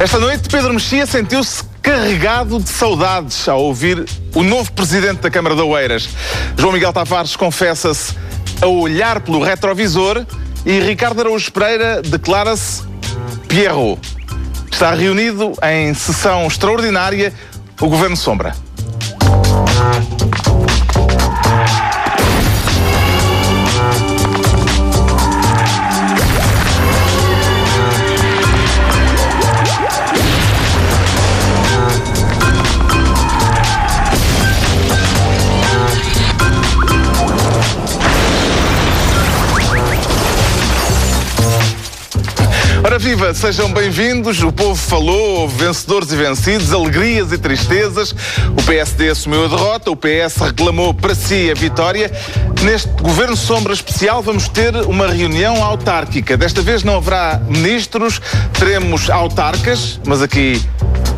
Esta noite, Pedro Mexia sentiu-se carregado de saudades ao ouvir o novo presidente da Câmara de Oeiras. João Miguel Tavares confessa-se a olhar pelo retrovisor e Ricardo Araújo Pereira declara-se Pierrot. Está reunido em sessão extraordinária o Governo Sombra. Viva, sejam bem-vindos. O povo falou, houve vencedores e vencidos, alegrias e tristezas. O PSD assumiu a derrota, o PS reclamou para si a vitória. Neste Governo Sombra Especial vamos ter uma reunião autárquica. Desta vez não haverá ministros, teremos autarcas, mas aqui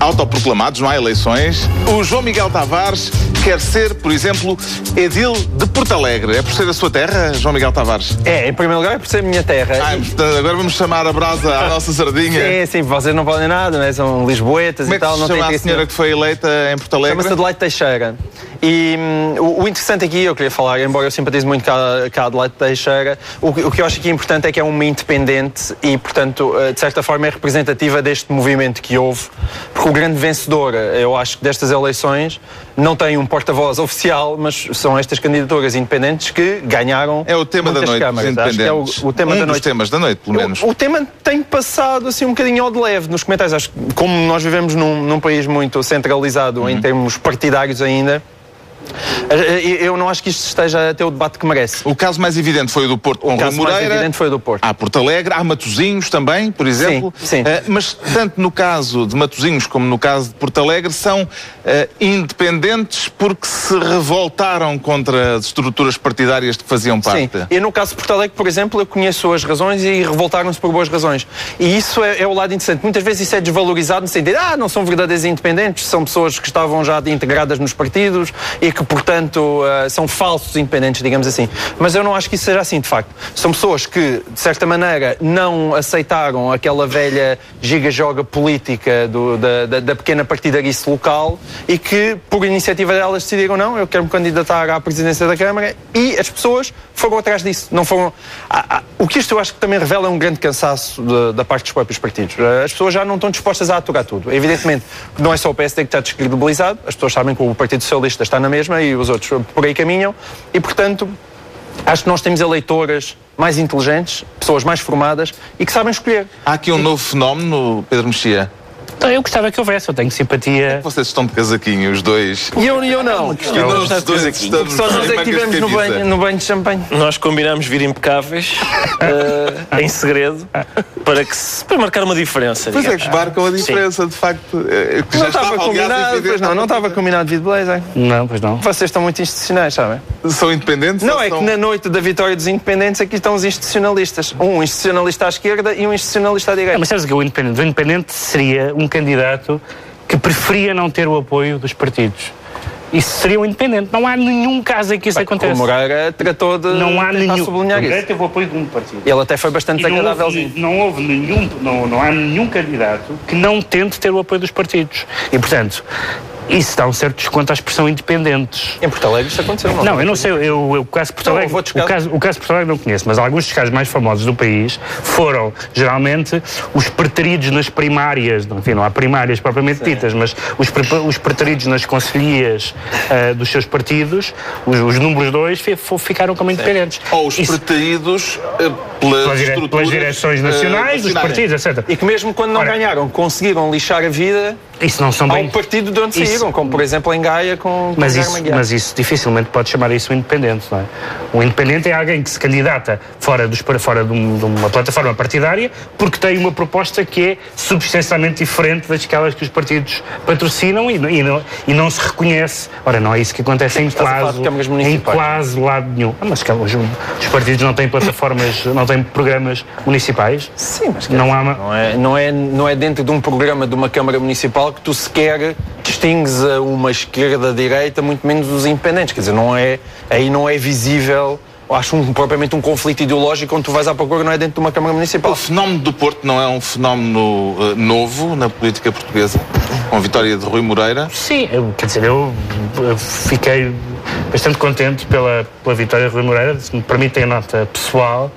autoproclamados, não há eleições. O João Miguel Tavares quer ser, por exemplo, edil de Porto Alegre. É por ser a sua terra, João Miguel Tavares? É, em primeiro lugar é por ser a minha terra. Ah, agora vamos chamar a brasa à nossa sardinha. Sim, sim, vocês não podem nada, né? são lisboetas Como é e que tal. se não chama tem a senhora que foi eleita em Porto Alegre? Chama-se Adelaide Teixeira. E hum, o, interessante aqui, eu queria falar, embora eu simpatize muito com a, Adelaide Teixeira, o, que- o que eu acho aqui importante é que é uma independente e, portanto, eh, de certa forma é representativa deste movimento que houve, porque o grande vencedor, eh, eu acho destas eleições, não tem um porta-voz oficial, mas são estas candidaturas independentes que ganharam É o tema da noite, câmaras. Acho que é o, o tema um da dos noite. temas da noite, pelo menos. O, o tema tem passado assim um bocadinho ao de leve nos comentários. Acho que como nós vivemos num, num país muito centralizado Uhum. em termos partidários ainda, eu não acho que isto esteja a ter o debate que merece. O caso mais evidente foi o do Porto O Rui caso mais evidente foi o do Porto. Há Porto Alegre, há Matozinhos também, por exemplo. sim. Eh, mas tanto no caso de Matozinhos como no caso de Porto Alegre são eh, independentes porque se revoltaram contra as estruturas partidárias de que faziam parte. Sim, e no caso de Porto Alegre, por exemplo, eu conheço as razões e revoltaram-se por boas razões. E isso é, é o lado interessante. Muitas vezes isso é desvalorizado no sentido, ah, não são verdadeiros independentes, são pessoas que estavam já integradas nos partidos e que, portanto, ah, são falsos independentes, digamos assim. Mas eu não acho que isso seja assim, de facto. São pessoas que, de certa maneira, não aceitaram aquela velha giga-joga política do- da, da, pequena partidarice local e que, por iniciativa delas, decidiram, não, eu quero me candidatar à presidência da Câmara e as pessoas foram atrás disso. Não foram... Ah, ah, o que isto eu acho que também revela é um grande cansaço de- da parte dos próprios partidos. Ah, As pessoas já não estão dispostas a aturar tudo. Evidentemente, não é só o PSD que está descredibilizado, as pessoas sabem que o Partido Socialista está na mesma e os outros por aí caminham e, portanto, acho que nós temos eleitoras mais inteligentes, pessoas mais formadas e que sabem escolher. Há aqui um novo fenómeno, Pedro Mexia. Então, eu gostava que houvesse, eu tenho simpatia. Vocês estão de casaquinho, os dois. E eu, e eu não. E nós os dois Só nós é que estivemos no banho, no banho de champanhe. Nós combinámos vir impecáveis eh, em segredo para, que se- para marcar uma diferença. Pois é digamos. que marcam a diferença, de facto. eh, que já Não estava combinado, pois não, não estava combinado de blazer. Não, pois não. Vocês estão muito institucionais, sabem? São independentes? Não, é são- que na noite da vitória dos independentes aqui estão os institucionalistas. Um institucionalista à esquerda e um institucionalista à Ah, direita. mas sabes o que é o independente? O independente seria um candidato que preferia não ter o apoio dos partidos. Isso seria um independente. Não há nenhum caso em que isso O aconteça. Moreira tratou de Não há nenhum. sublinhar isso. teve o apoio de um partido. Ele até foi bastante E não houve, desagradávelzinho. não houve nenhum, não, não há nenhum candidato que não tente ter o apoio dos partidos. E, portanto, isso dá um certo desconto à expressão independentes. Em Porto Alegre isso aconteceu, não? Não, eu não sei, eu, eu, o caso de Porto Alegre, o caso, o caso de Porto Alegre não conheço, mas alguns dos casos mais famosos do país foram, geralmente, os preteridos nas primárias, não, enfim, não há primárias propriamente ditas, mas os, os preteridos nas conselhias ah, dos seus partidos, os, os números dois, ficaram como independentes. Ou os Isso- preteridos eh, pelas, pelas, dire- pelas direções eh, nacionais dos partidos, etc. E que mesmo quando não Ora- ganharam, conseguiram lixar a vida Isso não são ao bem... partido de onde Isso- saíram, como por exemplo em Gaia com, com Mas isso, mas isso dificilmente pode chamar isso um independente, não é? Um independente é alguém que se candidata fora, dos, para fora de, um- de uma plataforma partidária porque tem uma proposta que é substancialmente diferente daquelas que os partidos patrocinam e, e não, e não se reconhece. Ora, não é isso que acontece em quase, em quase lado nenhum. Ah, mas que os, os partidos não têm plataformas, não têm programas municipais. Sim, mas quer Não há uma, Não é, não, é, não é dentro de um programa de uma Câmara Municipal que tu sequer distingues a uma esquerda, direita, muito menos os independentes. Quer dizer, não é, aí não é visível acho um, propriamente um conflito ideológico onde tu vais à procura não é dentro de uma Câmara Municipal. O fenómeno do Porto não é um fenómeno uh, novo na política portuguesa, com a vitória de Rui Moreira. Sim, eu, quer dizer, eu, eu fiquei bastante contente pela, pela vitória de Rui Moreira, se me permitem a nota pessoal,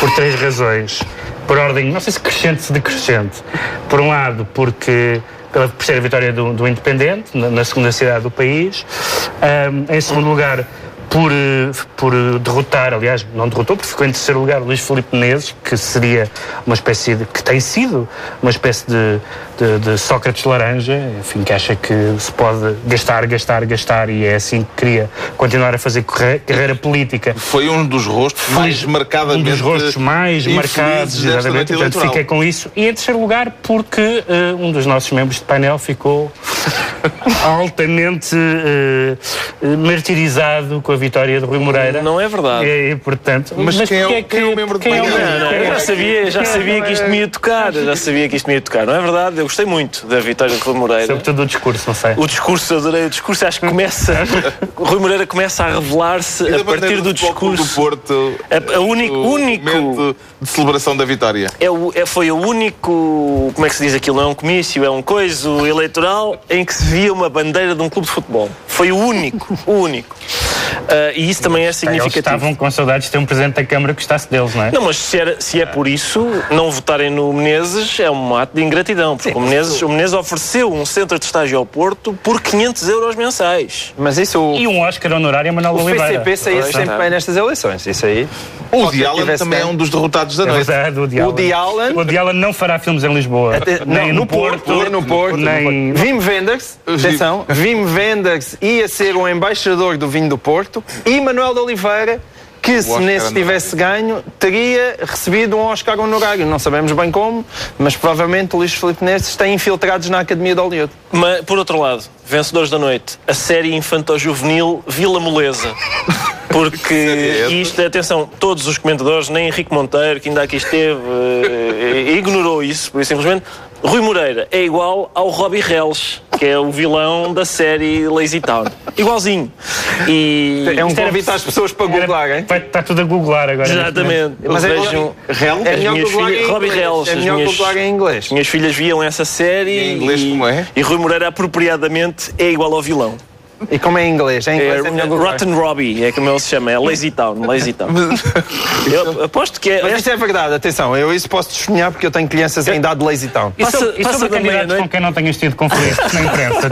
por três razões. Por ordem, não sei se crescente, se decrescente. Por um lado, porque pela terceira vitória do, do Independente, na, na, segunda cidade do país. Um, em segundo lugar, por, por derrotar, aliás, não derrotou, porque ficou em terceiro lugar Luís Filipe Menezes, que seria uma espécie de, que tem sido uma espécie de, de, de, Sócrates laranja, enfim, que acha que se pode gastar, gastar, gastar e é assim que queria continuar a fazer carreira, carreira política. Foi um dos rostos Foi mais marcadamente Um dos rostos mais marcados, exatamente, portanto fiquei com isso. E em terceiro lugar, porque uh, um dos nossos membros de painel ficou altamente uh, martirizado com a vitória de Rui Moreira. Não é verdade. E, e portanto, mas, mas quem, é, quem é o membro de painel? Não, não, eu já sabia, já sabia que isto me ia tocar, já sabia que isto me ia tocar, não é verdade? Eu gostei muito da vitória de Rui Moreira. Sobretudo o discurso, não sei. O discurso, adorei o discurso, acho que começa. Rui Moreira começa a revelar-se a partir do discurso. do Porto. A, a único. O único de celebração da vitória. É o, é, foi o único. Como é que se diz aquilo? Não é um comício, é um coiso eleitoral em que se via uma bandeira de um clube de futebol. Foi o único, o único. Uh, e isso também é significativo. Eles estavam com saudades de ter um presidente da Câmara que gostasse deles, não é? Não, mas se, era, se é por isso, não votarem no Menezes é um ato de ingratidão, porque Sim, o, Menezes, o Menezes ofereceu um centro de estágio ao Porto por 500 euros mensais. Mas isso... E um Oscar honorário a Manuel Oliveira. O PCP saía sempre bem nestas eleições, isso aí... O Woody Allen também é um dos derrotados da é noite. Verdade, o Woody Allen... O Woody Allen não fará filmes em Lisboa. Até, nem no, no Porto, Porto, nem no Porto. Nem... Wim Wenders, atenção, Wim Wenders ia ser o embaixador do vinho do Porto e Manuel de Oliveira que se nesse tivesse ganho, teria recebido um Oscar honorário. Não sabemos bem como, mas provavelmente o Luís Filipe Neves está infiltrados na Academia de Hollywood. Mas, por outro lado, vencedores da noite, a série infanto-juvenil Vila Moleza. Porque isto, atenção, todos os comentadores, nem Henrique Monteiro, que ainda aqui esteve, eh, ignorou isso, por simplesmente Rui Moreira é igual ao Robbie Reles, que é o vilão da série Lazy Town. Igualzinho. E é um convite às pessoas para googlar, hein? Vai, está tudo a googlar agora. Exatamente. Mas é, vejam, Real? é melhor googlar filhas, em Robbie Reles. É melhor googlar em inglês. Minhas filhas viam essa série. E em inglês e, como é? E Rui Moreira apropriadamente é igual ao vilão. E como é em inglês? Em inglês é, é Rotten Robbie, é como ele se chama, é Lazy Town, Lazy Town. eu aposto que é. Mas isto é verdade, atenção, eu isso posso testemunhar porque eu tenho crianças em idade de Lazy Town. Passa, e, passa sobre candidatos com quem não tenhas tido conflito na imprensa?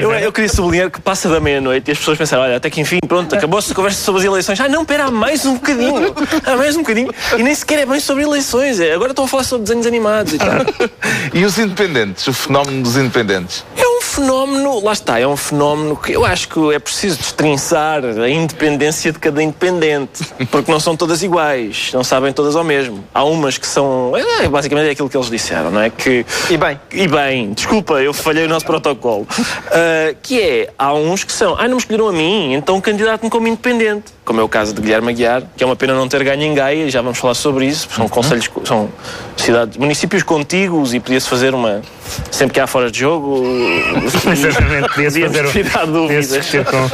eu, eu queria sublinhar que passa da meia-noite e as pessoas pensaram, olha, até que enfim, pronto, acabou-se a conversa sobre as eleições. Ah, não, pera, há mais um bocadinho. Há mais um bocadinho. E nem sequer é bem sobre eleições. É, agora estou a falar sobre desenhos animados e tal. e os independentes, o fenómeno dos independentes? É um fenómeno, lá está, é um fenómeno que eu acho que é preciso destrinçar a independência de cada independente, porque não são todas iguais, não sabem todas ao mesmo. Há umas que são, é, basicamente é aquilo que eles disseram, não é? Que, e bem. E bem, desculpa, eu falhei o nosso protocolo. Uh, que é, há uns que são, ah, não me escolheram a mim, então candidato-me como independente como é o caso de Guilherme Aguiar, que é uma pena não ter ganho em Gaia, e já vamos falar sobre isso, são uhum. conselhos, são cidades, municípios contíguos e podia-se fazer uma, sempre que há fora de jogo, exatamente, podia-se fazer znów jest widzę.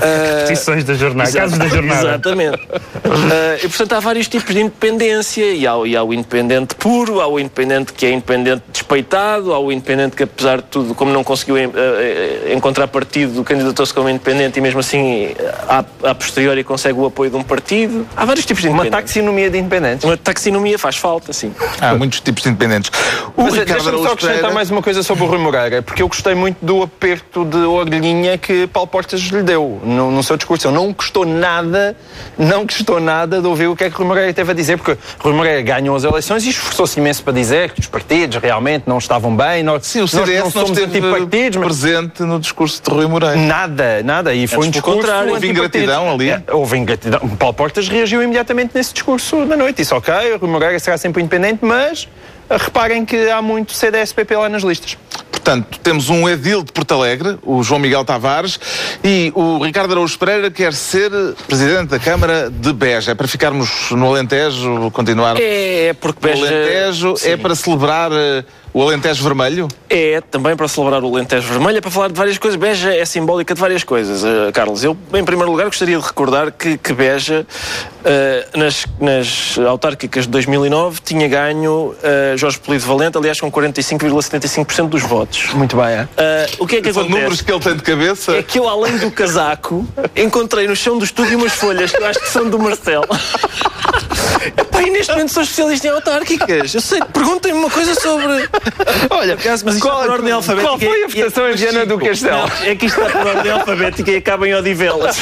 Repetições da jornada, casos da jornada. Exatamente. Uh, e portanto há vários tipos de independência, e há, e há o independente puro, há o independente que é independente despeitado, há o independente que apesar de tudo, como não conseguiu uh, encontrar partido, candidatou-se como independente e mesmo assim, a, a posteriori consegue o apoio de um partido. Há vários tipos de independentes. Uma taxonomia de independentes. Uma taxonomia faz falta, sim. Há muitos tipos de independentes. O Mas deixa-me só acrescentar mais uma coisa sobre o Rui Moreira, porque eu gostei muito do aperto de orelhinha que Paulo Portas lhe deu no, no seu discurso. Eu não gostou nada, não gostou nada de ouvir o que é que Rui Moreira teve a dizer, porque Rui Moreira ganhou as eleições e esforçou-se imenso para dizer que os partidos realmente não estavam bem. Nós, Sim, o CDS nós não somos antipartidos. Mas... presente no discurso de Rui Moreira. Nada, nada. E foi um discurso contrário. Houve ingratidão ali. É, houve ingratidão. Paulo Portas reagiu imediatamente nesse discurso da noite. Disse, ok, Rui Moreira será sempre independente, mas reparem que há muito CDS-PP lá nas listas. Portanto, temos um edil de Porto Alegre, o João Miguel Tavares, e o Ricardo Araújo Pereira quer ser presidente da Câmara de Beja. É para ficarmos no Alentejo, continuar é, é porque Beja... no Alentejo, é sim. é para celebrar eh, o Alentejo Vermelho? É também para celebrar o Alentejo Vermelho, é para falar de várias coisas. Beja é simbólica de várias coisas, uh, Carlos. Eu, em primeiro lugar, gostaria de recordar que, que Beja, uh, nas, nas autárquicas de 2009, tinha ganho uh, Jorge Polido Valente, aliás, com 45,75% dos votos. Muito bem, é? o que é que São acontece? números que ele tem de cabeça. É que eu, além do casaco, encontrei no chão do estúdio umas folhas que eu acho que são do Marcelo. E neste momento sou especialista em autárquicas. Eu sei, perguntem-me uma coisa sobre. Olha, Mas isto qual, por ordem alfabética. qual foi a votação em Viana do Castelo? Não, é que isto está por ordem alfabética e acaba em Odivelas.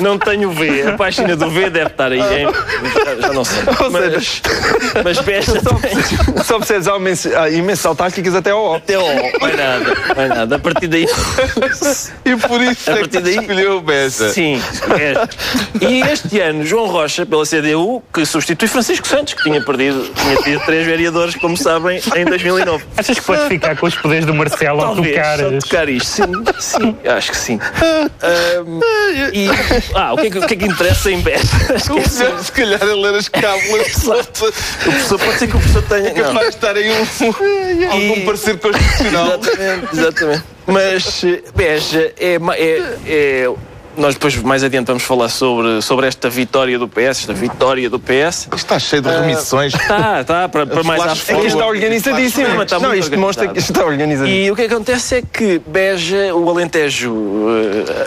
Não, não tenho V. A página do V deve estar aí. hein? Já, já não sei. Ou Mas, mas Beja tem Só precisas há há imensos autárquicas até ao O. até o O. Vai nada. Vai nada. A partir daí. E por isso A é partir que daí- escolheu o Beja. Sim. é. E este ano, João Rocha, pela CDU, que substitui Francisco Santos, que tinha perdido, tinha tido três vereadores, como sabem, em 2009. Achas que podes ficar com os poderes do Marcelo ao Talvez, tocar? tocar isto. Sim, sim, acho que sim. Ahm, e, ah, o que, é que, o que é que interessa em Beja? O professor, se calhar, a ler as cábulas. O professor, pode ser que o professor tenha. Capaz Não. de estar aí um, algum E- parecer constitucional. Exatamente, exatamente. Mas eh, Beja é, ma- é, é- Nós depois mais adiante vamos falar sobre, sobre esta vitória do PS, esta vitória do PS. Isto está cheio de remissões. Está, está, para, para mais à frente. está forward. organizadíssimo. Mas está Não, muito isto demonstra que está organizadíssimo. E o que é acontece é que Beja, o Alentejo,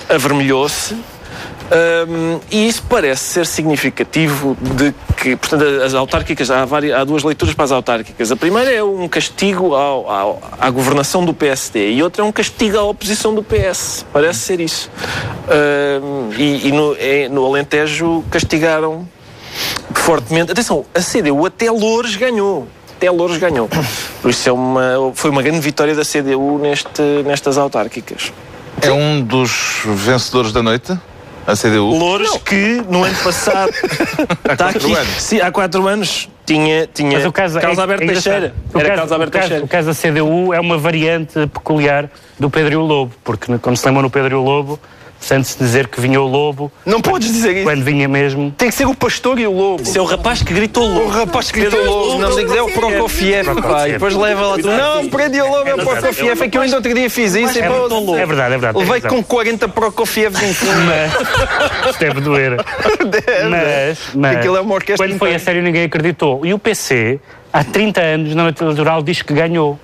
eh, avermelhou-se. Hum, e isso parece ser significativo de que, portanto, as autárquicas, há, várias, há duas leituras para as autárquicas. A primeira é um castigo ao- ao- à governação do PSD e outra é um castigo à oposição do PS. Parece ser isso. Hum, e e no, é- no Alentejo castigaram fortemente. Atenção, a CDU até Loures ganhou. Até Loures ganhou. Por isso é uma, foi uma grande vitória da CDU neste, nestas autárquicas. É um dos vencedores da noite, a CDU. Louros que no ano passado está quatro aqui, anos. sim, há quatro anos tinha, tinha Mas o caso Carlos é- Alberto é. Teixeira. O Era caso- Carlos Alberto o caso- Teixeira. O caso da CDU é uma variante peculiar do Pedro e o Lobo, porque, como se lembra no Pedro e o Lobo, sente-se dizer que vinha o lobo Não podes dizer isso. quando vinha mesmo. Tem que ser o pastor e o lobo. Esse é o rapaz que gritou O lobo. rapaz que gritou lobo, não me digas, é o Prokofiev, pá. E depois leva lá tudo. Não, prendi o lobo, é o Prokofiev. É que eu ainda outro dia fiz isso. e É, é verdade, é verdade. tem Levei com 40 Prokofievs em cima. Isto deve doer. Mas, mas Aquilo é uma orquestra quando foi a sério ninguém acreditou. E o PC, há 30 anos, na noite eleitoral, diz que ganhou.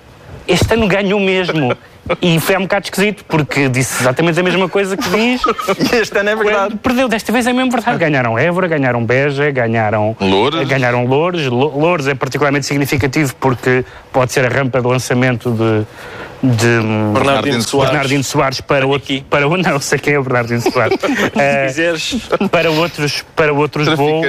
Este ano ganhou mesmo. E foi um bocado esquisito, porque disse exatamente a mesma coisa que diz. E este ano é verdade. Perdeu, desta vez é mesmo verdade. Ganharam Évora, ganharam Beja, ganharam Loures. Ganharam Loures. Lo- Loures é particularmente significativo porque pode ser a rampa de lançamento de, de Bernardino Soares. Bernardino Soares para outro, aqui. para o- não sei quem é o Bernardino Soares. Se quiseres. para outros, para outros voos.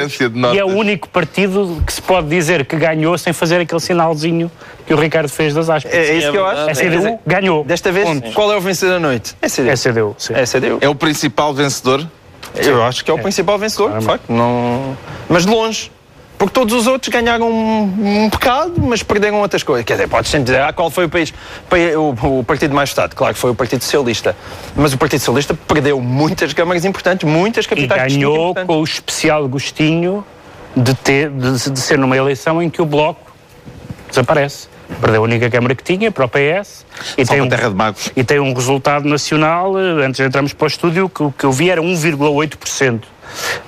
E é o único partido que se pode dizer que ganhou sem fazer aquele sinalzinho que o Ricardo fez das aspas. É, é isso que eu verdade. acho. a CDU ganhou. Desta vez, Ponto. qual é o vencedor da noite? É CDU. É CDU, sim. É CDU. É o principal vencedor. Eu acho que é o principal vencedor, de facto. Não... Mas de longe. Porque todos os outros ganharam um, um bocado, mas perderam outras coisas. Quer dizer, podes sempre dizer, ah, qual foi o país, pa- o, o partido mais votado? Claro que foi o Partido Socialista. Mas o Partido Socialista perdeu muitas câmaras importantes, muitas E capitais distrito ganhou com o especial gostinho de, ter, de, de ser numa eleição em que o Bloco desaparece. Perdeu a única Câmara que tinha para o PS e tem, um, Terra de Magos. e tem um resultado nacional, eh, antes de entrarmos para o estúdio, que o que eu vi era 1,8%.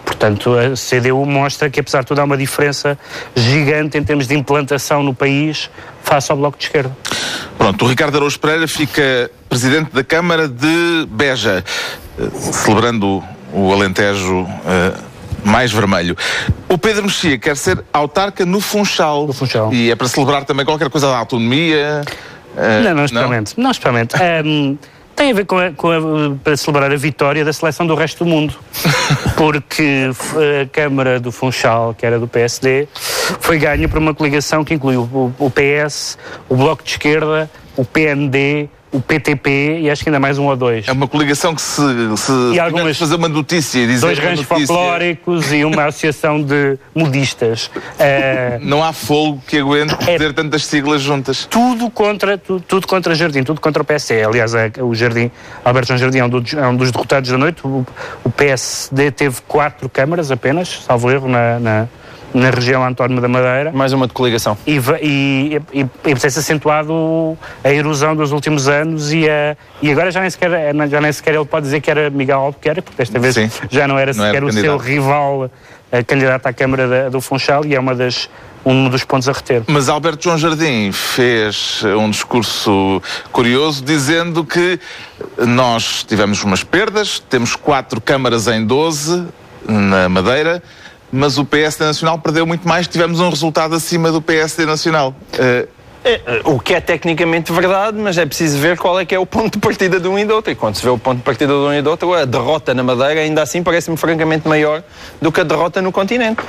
Portanto, a CDU mostra que, apesar de tudo, há uma diferença gigante em termos de implantação no país face ao Bloco de Esquerda. Pronto, o Ricardo Araújo Pereira fica presidente da Câmara de Beja, eh, celebrando o Alentejo eh, mais vermelho. O Pedro Mexia quer ser autarca no Funchal. No Funchal. E é para celebrar também qualquer coisa da autonomia. eh, Não, não, especialmente. Não, especialmente. Ahm, tem a ver com, a, com a- para celebrar a vitória da seleção do resto do mundo. Porque a Câmara do Funchal, que era do PSD, foi ganha por uma coligação que inclui o, o- o PS, o Bloco de Esquerda, o PND, o PTP e acho que ainda mais um ou dois. É uma coligação que se, se E algumas- fazer uma notícia dizer Dois ranchos folclóricos e uma associação de modistas. Ah, Não há fogo que aguente É- dizer tantas siglas juntas. tudo contra tu- tudo contra Jardim, tudo contra o PSD. Aliás, é- o Jardim, Alberto João Jardim é um, dos- é um dos derrotados da noite. O, o PSD teve quatro câmaras apenas, salvo erro, na, na, na região autónoma da Madeira. Mais uma de coligação. E, e, e, e tem-se acentuado a erosão dos últimos anos e, a, e agora já nem, sequer, já nem sequer ele pode dizer que era Miguel Albuquerque, porque desta vez Sim. já não era não sequer era o seu rival a candidato à Câmara da, do Funchal e é uma das, um dos pontos a reter. Mas Alberto João Jardim fez um discurso curioso dizendo que nós tivemos umas perdas, temos quatro câmaras em 12 na Madeira, mas o PSD Nacional perdeu muito mais, tivemos um resultado acima do PSD Nacional. Uh, o que é tecnicamente verdade, mas é preciso ver qual é que é o ponto de partida de um e do outro. E quando se vê o ponto de partida de um e do outro, a derrota na Madeira ainda assim parece-me francamente maior do que a derrota no continente.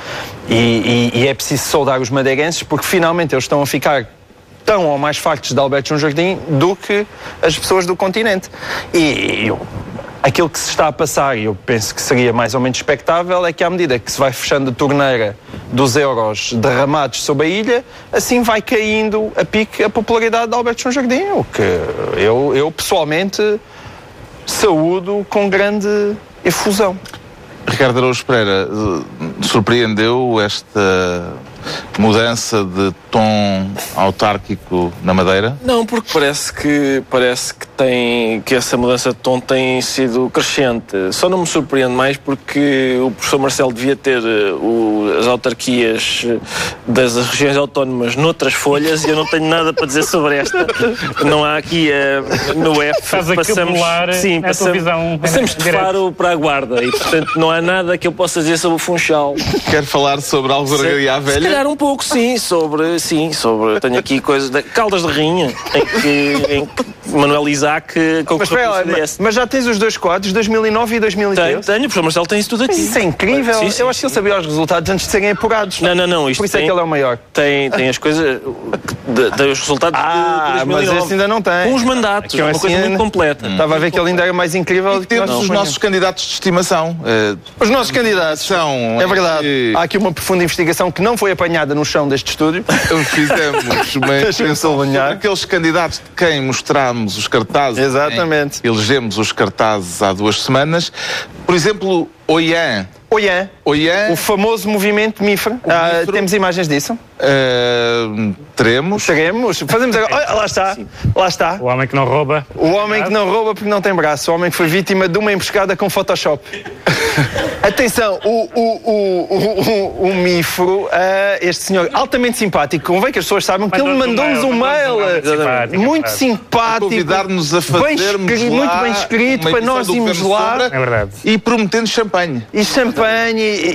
E, e, e é preciso saudar os madeirenses porque finalmente eles estão a ficar tão ou mais fartos de Alberto João Jardim do que as pessoas do continente. E eu Aquilo que se está a passar, e eu penso que seria mais ou menos expectável, é que à medida que se vai fechando a torneira dos euros derramados sobre a ilha, assim vai caindo a pique a popularidade de Alberto João Jardim, o que eu, eu pessoalmente saúdo com grande efusão. Ricardo Araújo Pereira, surpreendeu esta mudança de tom autárquico na Madeira? Não, porque parece que parece que tem que essa mudança de tom tem sido crescente. Só não me surpreende mais porque o professor Marcelo devia ter uh, o, as autarquias eh, das regiões autónomas noutras folhas e eu não tenho nada para dizer sobre esta. Não há aqui uh, no F. Estás a passamos, sim, passamos, visão passamos de Faro para a Guarda e portanto não há nada que eu possa dizer sobre o Funchal. Quer falar sobre Alvoradaria à Velha? Se calhar um pouco, sim, sobre, sim, sobre, tenho aqui coisas, de, Caldas de Rainha, em que, em que Manuel Isaac concorreu mas, mas, mas já tens os dois quadros, 2009 e 2013? Tenho, tenho, o professor Marcelo tem isso tudo aqui. Isso é incrível, sim, sim, eu acho que ele sabia os resultados antes de serem apurados. Não, não, não, isto Por isso tem, é que ele é o maior. Tem, tem as coisas, de, de, os resultados ah, de 2009. mas esse ainda não tem. Com os mandatos, é uma assim, coisa muito completa. Hum. Estava a ver que ele ainda era mais incrível e temos os nossos candidatos de estimação. Uh, os nossos candidatos são... É verdade, há aqui uma profunda investigação que não foi apanhada no chão deste estúdio. Fizemos uma intervenção aqueles candidatos de quem mostramos os cartazes. Exatamente. Elegemos os cartazes há duas semanas. Por exemplo, Oian. Oian. Oian. O famoso movimento MIFRE. Ah, temos imagens disso? Uh, teremos. Teremos. Fazemos agora. Olha, lá está. Lá está. O homem que não rouba. O homem que não rouba porque não tem braço. O homem que foi vítima de uma emboscada com Photoshop. Atenção, o, o, o, o, o Mifro, uh, este senhor altamente simpático, convém que as pessoas saibam que ele mandou-nos um mail muito simpático. Convidar-nos a fazermos bem muito bem escrito para nós irmos lá. É verdade. E prometendo champanhe. E champanhe.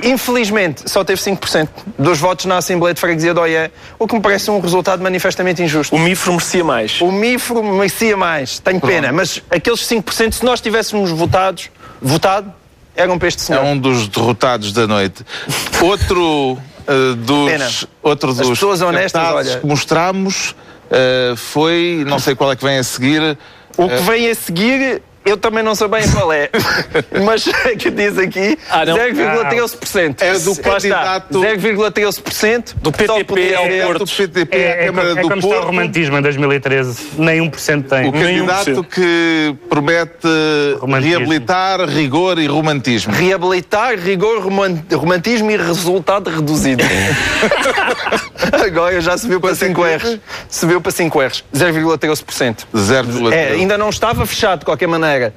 Infelizmente, só teve 5% dos votos na Assembleia de Freguesia de OIE, o que me parece um resultado manifestamente injusto. O Mifro merecia mais. O Mifro merecia mais. Tenho pena. Mas aqueles 5%, se nós tivéssemos votados, votado, eram para este senhor. É um dos derrotados da noite. Outro uh, dos. Pena. Outro dos As pessoas honestas, olha. que mostramos uh, foi. Não sei qual é que vem a seguir. O que uh, vem a seguir eu também não sei bem qual é, mas é que diz aqui ah, 0,13%. É do candidato... 0,13% do PTP ao Porto. Do PTP é, é, Câmara é, é do Porto. o romantismo em 2013, nem 1% tem. O candidato que promete romantismo. reabilitar rigor e romantismo. Reabilitar rigor, romantismo e resultado reduzido. Agora já subiu para 5 R's. Subiu para 5 R's. 0,13%. 0,13%. É, ainda não estava fechado de qualquer maneira Megan.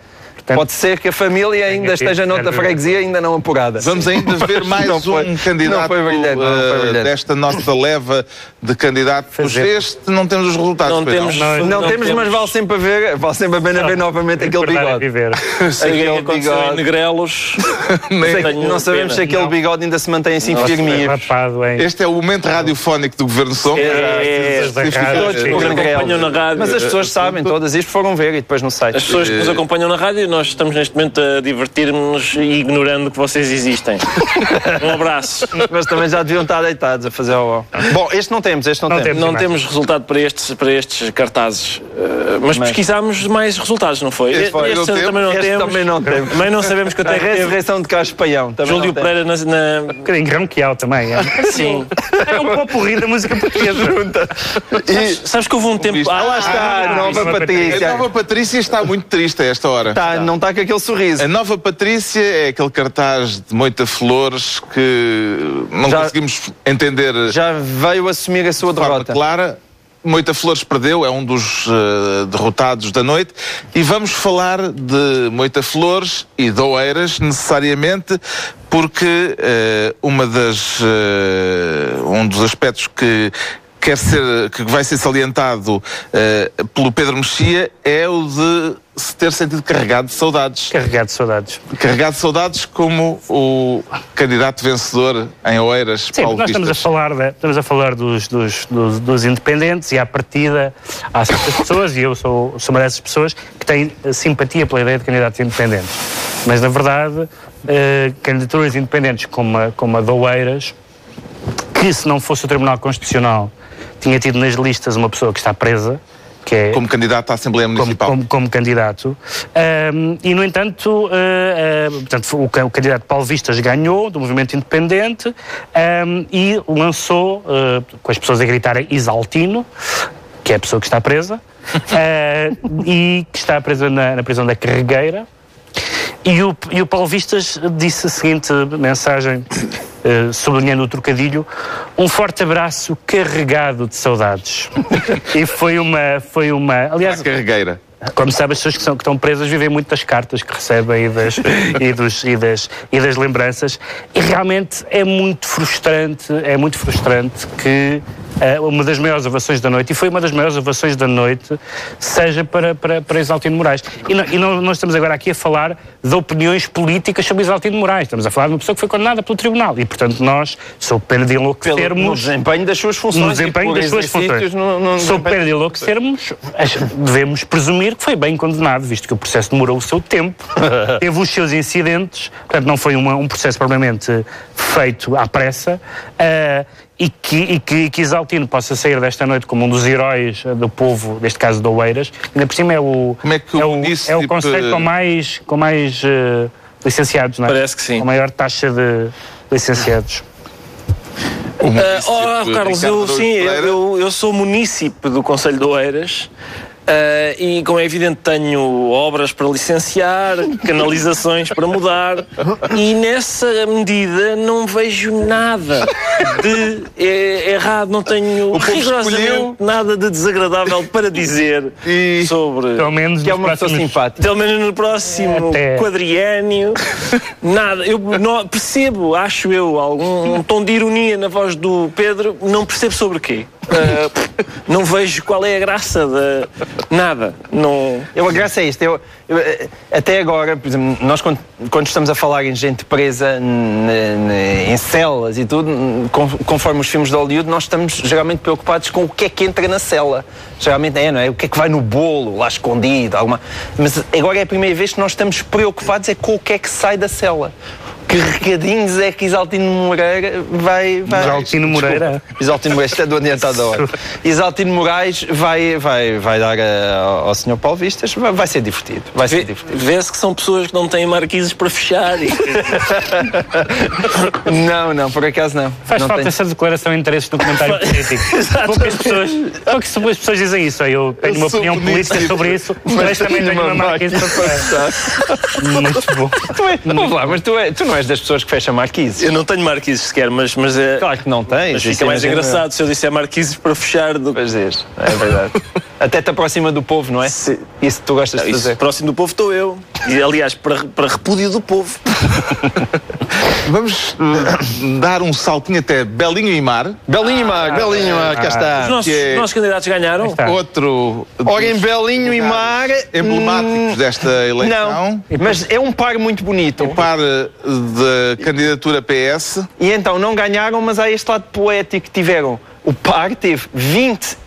Portanto, Pode ser que a família ainda esteja noutra freguesia ainda não apurada. Vamos ainda ver mais um foi, candidato brilhante, uh, desta nossa leva de candidatos. Fazer. Este não temos os resultados. Não temos, não, não, não temos, temos, mas vale sempre a ver, vale sempre a pena ver novamente aquele bigode. aquele bigode. Negrelos. não sabemos se aquele bigode ainda se mantém assim firminho. Este é o momento radiofónico do Governo Sombra. É, Mas as pessoas sabem todas isto, foram ver e depois no site. As pessoas que nos acompanham na rádio, nós estamos neste momento a divertir-nos e ignorando que vocês existem. Um abraço. Mas também já deviam estar deitados a fazer o. Bom, este não temos, este não, não temos. Não temos resultado para estes, para estes cartazes. Uh, mas, mas, pesquisámos mais resultados, não foi? Este, foi, este também, não este temos. também não temos. Também não sabemos quanto é que A ressurreição de Carlos Paião. Júlio Pereira na. na... Um bocadinho granqueal também. É? Sim. É um pouco da música portuguesa. E... Sabes, sabes que houve um tempo. Ah, lá está, ah, a nova Patrícia. A nova Patrícia está muito triste a esta hora. Está, tá, não está com aquele sorriso. A nova Patrícia é aquele cartaz de Moita Flores que não Já- conseguimos entender Já veio assumir a sua de derrota. clara. Moita Flores perdeu, é um dos eh, derrotados da noite. E vamos falar de Moita Flores e de Oeiras, necessariamente, porque eh, uma das, eh, um dos aspectos que quer ser, que vai ser salientado eh, pelo Pedro Mexia é o de se ter sentido carregado de saudades. Carregado de saudades. Carregado de saudades como o candidato vencedor em Oeiras, Sim, Paulo nós estamos a falar, da- estamos a falar dos, dos, dos, dos independentes e à partida há certas pessoas, e eu sou, sou uma dessas pessoas, que têm simpatia pela ideia de candidatos independentes. Mas, na verdade, eh, candidaturas independentes como a, como a de Oeiras, que se não fosse o Tribunal Constitucional, tinha tido nas listas uma pessoa que está presa, que é como candidato à Assembleia como, Municipal. como, como candidato. Ahm, e, no entanto, ah, ah, portanto, o, o candidato Paulo Vistas ganhou do movimento independente ahm, e lançou, ah, com as pessoas a gritarem Isaltino, que é a pessoa que está presa, e que está presa na, na prisão da Carregueira. E o, e o Paulo Vistas disse a seguinte mensagem, eh, sublinhando o trocadilho: um forte abraço carregado de saudades. e foi uma, foi uma, aliás, À carregueira. Como sabe, as pessoas que, são, que estão presas vivem muito das cartas que recebem e das, e, dos, e, das, e das lembranças. E realmente é muito frustrante, é muito frustrante que eh, uma das maiores ovações da noite, e foi uma das maiores ovações da noite, seja para, para, para Exaltino Moraes. E, não, e não, estamos agora aqui a falar de opiniões políticas sobre Exaltino Moraes. Estamos a falar de uma pessoa que foi condenada pelo tribunal. E, portanto, nós, sob pena de Pelo, no enlouquecermos desempenho das suas funções. no desempenho das suas funções. no- no desempenho- pena de enlouquecermos, devemos presumir que foi bem condenado, visto que o processo demorou o seu tempo, teve os seus incidentes, portanto não foi uma- um processo propriamente feito à pressa, ah, e, que, e, que, e que Isaltino possa sair desta noite como um dos heróis do povo, neste caso de Oeiras, ainda por cima é o, Como é que o é o, munícipe- é o conselho com mais, com mais ah, licenciados, não é? Parece que sim. Com maior taxa de licenciados. Município oh, Carlos, eu, sim, eu, eu sou munícipe do Conselho de Oeiras ah, e, como é evidente, tenho obras para licenciar, canalizações para mudar e, nessa medida, não vejo nada de eh, errado, não tenho rigorosamente escolheu. nada de desagradável para dizer E- sobre. Pelo menos Que é uma pessoa simpática. Pelo menos no próximo Até. quadriênio, nada. Eu não, percebo, acho eu, algum um tom de ironia na voz do Pedro, não percebo sobre quê. Ah, não vejo qual é a graça da. Nada. Não. Eu a graça é isto. Eu, eu, até agora, por exemplo, nós quando, quando estamos a falar em gente presa em celas e tudo, conforme os filmes de Hollywood, nós estamos geralmente preocupados com o que é que entra na cela. Geralmente é, não é? O que é que vai no bolo, lá escondido, alguma. Mas agora é a primeira vez que nós estamos preocupados é com o que é que sai da cela. Que recadinhos é que Isaltino Moreira vai. vai... Isaltino Moreira? Desculpa, Isaltino Moreira, isto é do adiantado da hora. Isaltino Moraes vai, vai, vai dar a- ao Sr. Paulo Vistas, vai, vai ser divertido. Vai ser Vê- divertido. Vê-se que são pessoas que não têm marquises para fechar. E... Não, não, por acaso não. Faz não falta tenho- essa declaração de interesses no comentário político. Poucas pessoas, poucas pessoas dizem isso. Eu tenho Eu uma opinião política sobre isso, mas também tenho uma marquise para fechar. Muito bom. Tu é, vamos lá, mas tu, é, tu não és das pessoas que fecham marquises. Eu não tenho marquises sequer, mas, mas, é, Claro que não tens. mas fica mais imagina- engraçado se eu disser marquises para fechar do que. Pois és, é verdade. Até te aproxima do povo, não é? Sim. Isso tu gostas de Isso, fazer. próximo do povo estou eu. E, aliás, para, para repúdio do povo. Vamos eh, dar um saltinho até Belinho e Mar. Belinho e Mar, Belinho e Mar, cá Os está. nossos, que é- nossos candidatos ganharam. Outro Ora, em Belinho e Mar. emblemáticos hum, desta eleição. Não, mas é um par muito bonito. Um par eh, de candidatura PS. E então não ganharam, mas há este lado poético que tiveram. O par teve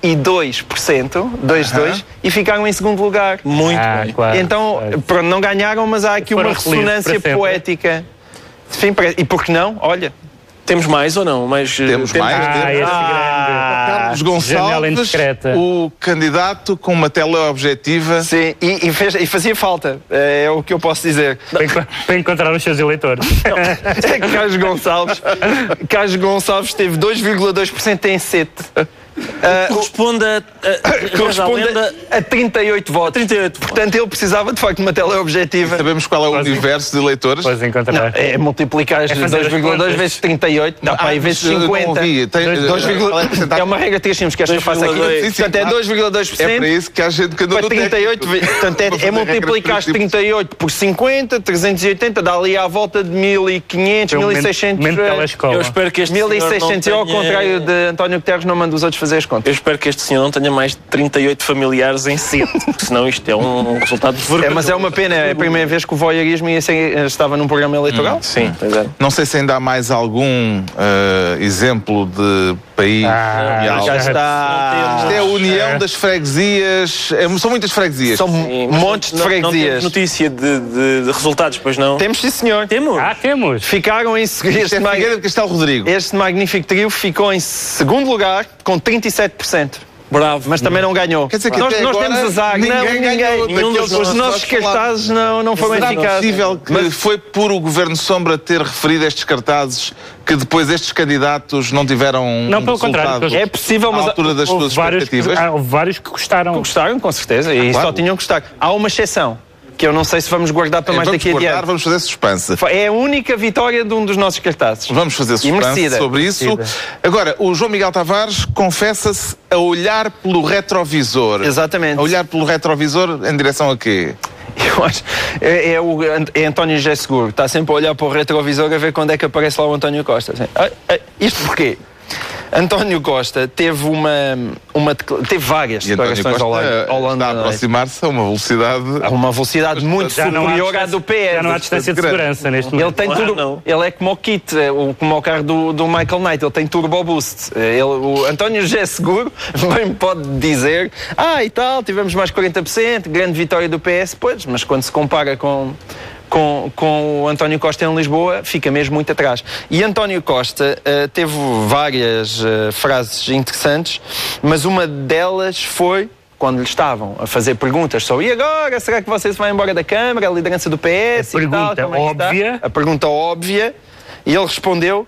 22%, 2 Aham. 2 e ficaram em segundo lugar. Muito Ah, bem. claro. então, claro. pronto, não ganharam, mas há aqui Foram uma ressonância poética. Sim, e por que não? Olha, Temos mais ou não? Mais, eh, Temos mais, Ah, temos. esse Ah, Carlos Janela Gonçalves, o candidato com uma tela objetiva. sim, e, e fez- e fazia falta, é, o que eu posso dizer. Para, para encontrar os seus eleitores. Carlos Gonçalves, Carlos Gonçalves teve 2,2% em sete. Corresponde a, a, a, Corresponde lenda, a, a 38 votos. 38 Portanto, ele precisava de facto de uma teleobjetiva. Sabemos qual é o universo de eleitores? Depois encontrar. É multiplicar É fazer as 2,2 contas. vezes 38, dá para aí Ah, vezes não 50. ouvi. Tem- Dois- eh, dois vírgula- qual é a porcentagem? É uma regra 3 simples que esta eu faço aqui. 2,2. Sim, sim, Portanto, é claro. 2,2%. É para isso que há gente que Para no 38, técnico. ve- portanto, é, é multiplicar para tipos. 38 por 50, 380, dá ali à volta de 1500, Foi um momento- 1600. momento eh, telescola. eu espero que este senhor não 1600. Eu, ao contrário de António Guterres, não mando os outros fazer as contas. Eu espero que este senhor não tenha mais de 38 familiares em sede, porque senão isto é um, um resultado É, vergonhoso. mas é uma pena, é a primeira vez que o voyeurismo ser- estava num programa eleitoral. Sim, pois é. Não sei se ainda há mais algum eh, exemplo de país Ah. Já já está. Isto é a união das freguesias. é, são muitas freguesias. São Sim, montes de não- Não temos freguesias. notícia de, de- de resultados, pois não? Temos, sim, senhor. Temos? Ah, temos. Ficaram em este, é mag- Figueira de Castelo Rodrigo. este magnífico trio ficou em segundo lugar com 37%. Bravo. Mas também não ganhou. Quer dizer que nós, nós temos azar. ninguém não, ganhou ninguém. daqueles Os nossos nossos falados. cartazes não, não foram Será eficazes. possível que Mas- foi por o Governo Sombra ter referido estes cartazes que depois estes candidatos não tiveram Não, um pelo contrário, É possível, mas à altura das suas vários, que, expectativas? ah, houve vários que gostaram. gostaram, com certeza, e claro. só tinham que gostar. Há uma exceção, que eu não sei se vamos guardar para mais vamos daqui guardar, adiante. vamos fazer suspense. É a única vitória de um dos nossos cartazes. Vamos fazer suspense sobre isso. Merecida. Agora, o João Miguel Tavares confessa-se a olhar pelo retrovisor. Exatamente. A olhar pelo retrovisor em direção a quê? Eu acho. É, é o é António José Seguro. Está sempre a olhar para o retrovisor a ver quando é que aparece lá o António Costa. Assim, "Ah, ah, isto porquê? António Costa teve uma. uma teve várias E declarações Costa ao, longo está a aproximar-se a uma velocidade... A uma velocidade muito Já superior à do PS. Já não há distância de segurança neste Ele momento. tem Ah, tudo. não. Ele é como o kit, é, o- como o carro do, do Michael Knight, ele tem turbo boost. É, Ele, o António José Seguro bem pode dizer, ah, e tal, tivemos mais 40%, grande vitória do PS, pois, mas quando se compara com. Com, com o António Costa em Lisboa, fica mesmo muito atrás. E António Costa eh, teve várias eh, frases interessantes, mas uma delas foi quando lhe estavam a fazer perguntas sobre e agora, será que você se vai embora da Câmara, a liderança do PS A e tal, pergunta é está?" óbvia. a pergunta óbvia, e ele respondeu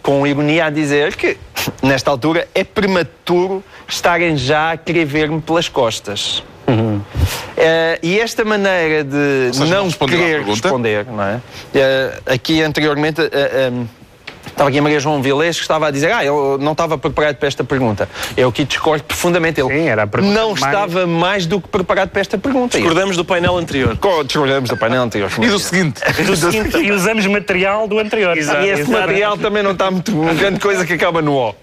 com ironia a dizer que, nesta altura, é prematuro estarem já a querer ver-me pelas costas. Eh, e esta maneira de seja, não não querer responder, não é? Eh, aqui anteriormente. eh, em, Estava aqui a Maria João Vilés que estava a dizer Ah, eu não estava preparado para esta pergunta. Eu aqui discordo profundamente. Ele Sim, era a pergunta não mais- estava mais do que preparado para esta pergunta. E- Discordamos do painel anterior. Co- Discordamos do painel anterior. E do seguinte, Do seguinte, e usamos material do anterior. E este material também não está muito grande coisa que acaba no O.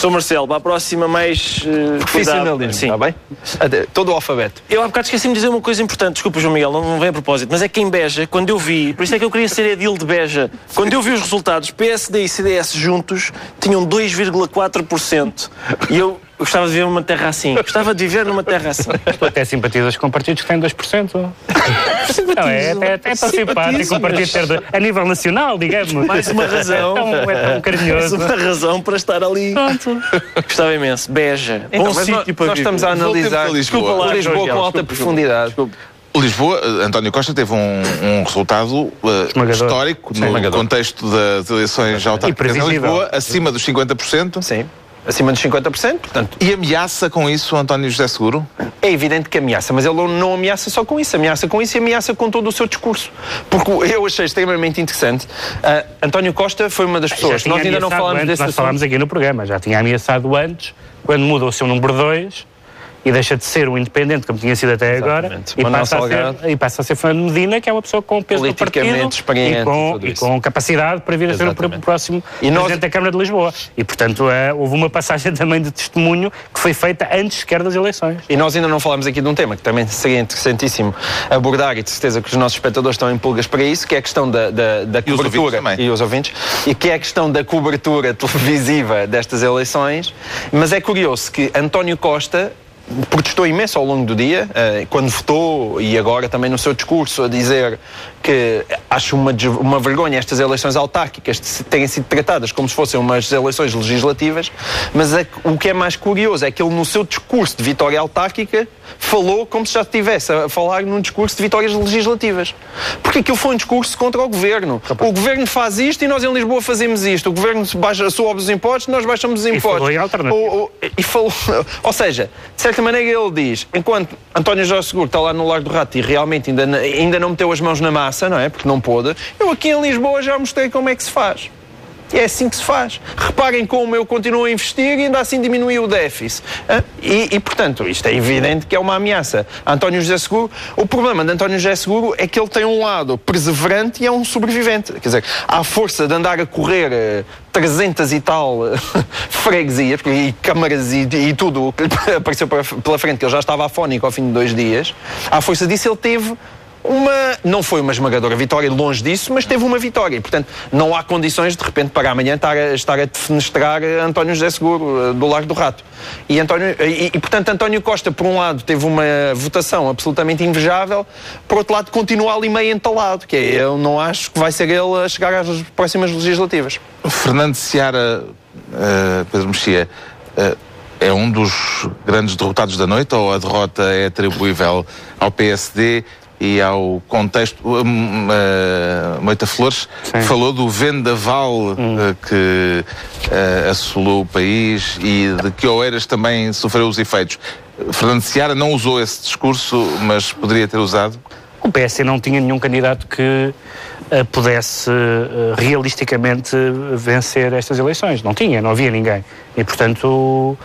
Sou Marcelo, para a próxima mais uh, Profissionalismo, Sim. está bem? Até- Todo o alfabeto. Eu há bocado esqueci-me de dizer uma coisa importante, desculpa João Miguel, não, não vem a propósito, mas é que em Beja, quando eu vi, por isso é que eu queria ser edil de Beja, quando eu vi os resultados, PSD e CDS juntos tinham 2,4%. E eu gostava de viver numa terra assim. Gostava de viver numa terra assim. Tu até simpatizas com partidos que têm 2%. Não, é, é, é tão simpático um partido ter. A nível nacional, digamos. Mais uma razão. É tão, é tão Mais carinhoso. uma razão para estar ali. Gostava imenso. Beja. Então, Bom sítio nós, para nós viver. estamos a analisar Lisboa. Desculpa lá, Lisboa Miguel, com alta desculpa, profundidade. Lisboa, eh, António Costa teve um, um resultado Esmagador. histórico Sim. no Esmagador. contexto das eleições autárquicas em. Lisboa, acima dos 50%. Sim. Acima dos 50%, portanto, E ameaça com isso António José Seguro? é evidente que ameaça, mas ele não- ameaça só com isso, ameaça com isso e ameaça com todo o seu discurso. Porque eu achei extremamente interessante. ah, António Costa foi uma das pessoas, nós ainda não falamos antes, desse Nós assunto. falámos aqui no programa, já tinha ameaçado antes, quando muda o seu número 2 e deixa de ser o independente, como tinha sido até agora, Exatamente. e Manuel passa, ser, e passa a ser Fernando Medina, que é uma pessoa com peso do Politicamente partido experiente e e com, e com capacidade para vir a ser o próximo E nós- Presidente da Câmara de Lisboa. E, portanto, eh, houve uma passagem também de testemunho que foi feita antes sequer das eleições. E nós ainda não falámos aqui de um tema que também seria interessantíssimo abordar e de certeza que os nossos espectadores estão em pulgas para isso, que é a questão da, da, da E os cobertura também. e os ouvintes, e que é a questão da cobertura televisiva destas eleições. Mas é curioso que António Costa protestou imenso ao longo do dia, uh, quando votou e agora também no seu discurso a dizer que acho uma, uma vergonha estas eleições autárquicas terem sido tratadas como se fossem umas eleições legislativas, mas a, o que é mais curioso é que ele no seu discurso de vitória autárquica falou como se já estivesse a falar num discurso de vitórias legislativas. Porque aquilo foi um discurso contra o governo. O governo faz isto e nós em Lisboa fazemos isto. O governo baixa, sobe os impostos, nós baixamos os impostos. E falou. Ou, ou, e falou, ou seja, de certa maneira ele diz, enquanto António Jorge Seguro está lá no Largo do Rato e realmente ainda, ainda não meteu as mãos na massa, não é? Porque não pôde, eu aqui em Lisboa já mostrei como é que se faz. E é assim que se faz. Reparem como eu continuo a investir e ainda assim diminuiu o déficit. E, e, portanto, isto é evidente que é uma ameaça. António José Seguro, o problema de António José Seguro é que ele tem um lado perseverante e é um sobrevivente. Quer dizer, à força de andar a correr 300 eh, e tal freguesias e câmaras e, e tudo que apareceu pela frente, que ele já estava afónico ao fim de dois dias, à força disso ele teve uma, não foi uma esmagadora vitória, longe disso, mas teve uma vitória. E, portanto, não há condições de repente para amanhã estar a, estar a defenestrar António José Seguro, eh, do Largo do Rato. E, António, e, e, portanto, António Costa, por um lado, teve uma votação absolutamente invejável, por outro lado, continua ali meio entalado, que é, eu não acho que vai ser ele a chegar às próximas legislativas. Fernando Seara, uh, Pedro Mexia, uh, é um dos grandes derrotados da noite ou a derrota é atribuível ao PSD e ao contexto. Uh, Moita Flores Sim. falou do vendaval hum. uh, que uh, assolou o país e de que Oeiras também sofreu os efeitos. Fernando Seara não usou esse discurso, mas poderia ter usado? O PS não tinha nenhum candidato que uh, pudesse realisticamente vencer estas eleições. Não tinha, não havia ninguém. E, portanto,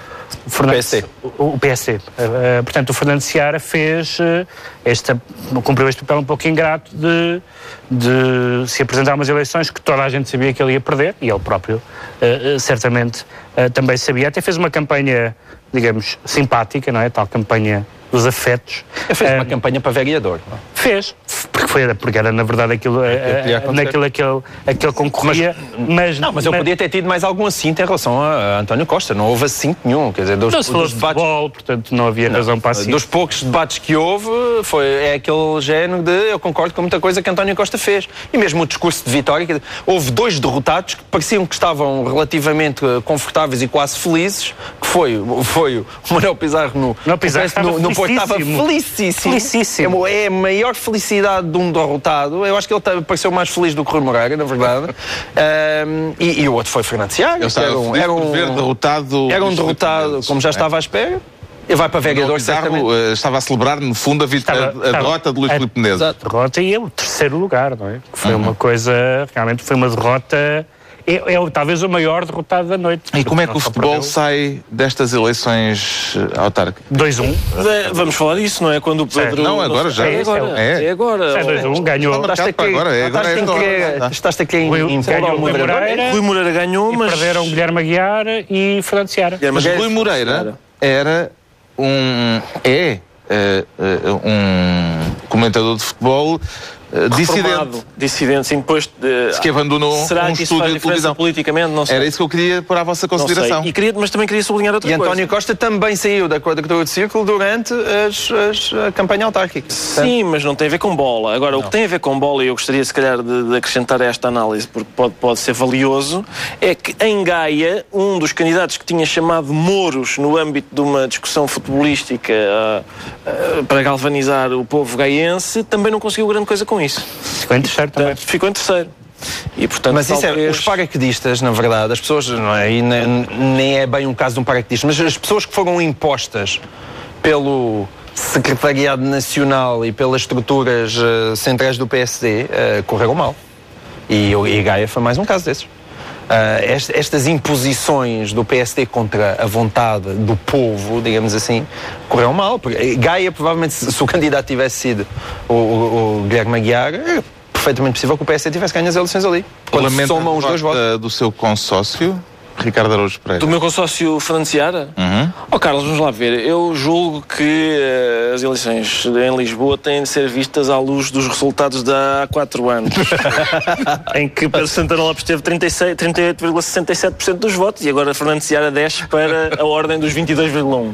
o Fernando, PSC. O, o PSC. Uh, uh, portanto, o Fernando Seara fez uh, esta, cumpriu este papel um pouco ingrato de, de se apresentar umas eleições que toda a gente sabia que ele ia perder, e ele próprio uh, certamente também sabia. Até fez uma campanha, digamos, simpática, não é? Tal campanha dos afetos. Ele fez uma campanha para vereador, não? Fez, porque, foi, porque era na verdade aquilo, é naquilo aquele, aquele concorria, mas, mas, Não, mas eu podia ter tido mais algum assinto em relação a, António Costa, não houve assinto nenhum, quer dizer, dos, não, se dos debates... futebol, portanto não havia não, razão para assinto. Dos poucos debates que houve, foi, é aquele género de eu concordo com muita coisa que António Costa fez. E mesmo o discurso de vitória, dizer, houve dois derrotados que pareciam que estavam relativamente eh, confortáveis e quase felizes, que foi, foi o Manuel Pizarro no, no, Pizarro no, no Porto, estava felicíssimo. felicíssimo. É, é a maior felicidade de um derrotado. Eu acho que ele pareceu mais feliz do que o Rui Moreira, na verdade. um, e, e, o outro foi Fernando Seaga. Era um, era um, derrotado era um derrotado, como já estava à espera. Ele vai para vereador, certamente. Uh, estava a celebrar, no fundo, a, estava, a, a derrota de Luís Filipe Menezes. A derrota e o terceiro lugar, não é? Foi uhum. uma coisa, realmente foi uma derrota é, é, talvez o maior derrotado da noite. E como é que o futebol perdeu. sai destas eleições eh, autárquicas? 2-1. Vamos falar disso, não é? Quando o Pedro. Não, agora já. É agora. É, é agora. É 2-1, ganhou. Estás aqui, agora, é agora. Estás aqui em, em Rui Moreira. Rui Moreira ganhou, mas. Perderam Guilherme Aguiar e Fernando Seara. Mas Rui Moreira era um. É. Uh, uh, um comentador de futebol dissidente. Dissidente, sim, depois de, que abandonou será um que estúdio de televisão. politicamente? Não sei. Era isso que eu queria pôr à vossa consideração. E queria, mas também queria sublinhar outra e coisa. E António Costa também saiu da quadratura de círculo durante as, as, a campanha autárquica. Sim, mas não tem a ver com bola. Agora, não. o que tem a ver com bola, e eu gostaria se calhar de, de acrescentar a esta análise, porque pode, pode ser valioso, é que em Gaia, um dos candidatos que tinha chamado Moros no âmbito de uma discussão futebolística uh, uh, para galvanizar o povo gaiense, também não conseguiu grande coisa com isso. Ficou em terceiro também. Ficou em terceiro. E, portanto, mas isso talvez... é, os paraquedistas, na verdade, as pessoas, não é, e nem é bem um caso de um paraquedista, mas as pessoas que foram impostas pelo Secretariado Nacional e pelas estruturas uh, centrais do PSD uh, eh, correram mal. E, e Gaia foi mais um caso desses. Uh, estas imposições do PSD contra a vontade do povo, digamos assim, correram mal. Gaia, provavelmente, se o candidato tivesse sido o, o, o Guilherme Aguiar, é perfeitamente possível que o PSD tivesse ganho as eleições ali. Quando somam os dois votos. do seu consórcio? Ricardo Araújo Pereira? Do meu consórcio Fernando Seara? Uhum. Oh, Carlos, vamos lá ver. Eu julgo que eh, as eleições em Lisboa têm de ser vistas à luz dos resultados de há quatro anos. em que Pedro Santana Lopes teve 36 38,67% dos votos e agora Fernando Seara desce para a ordem dos 22,1%.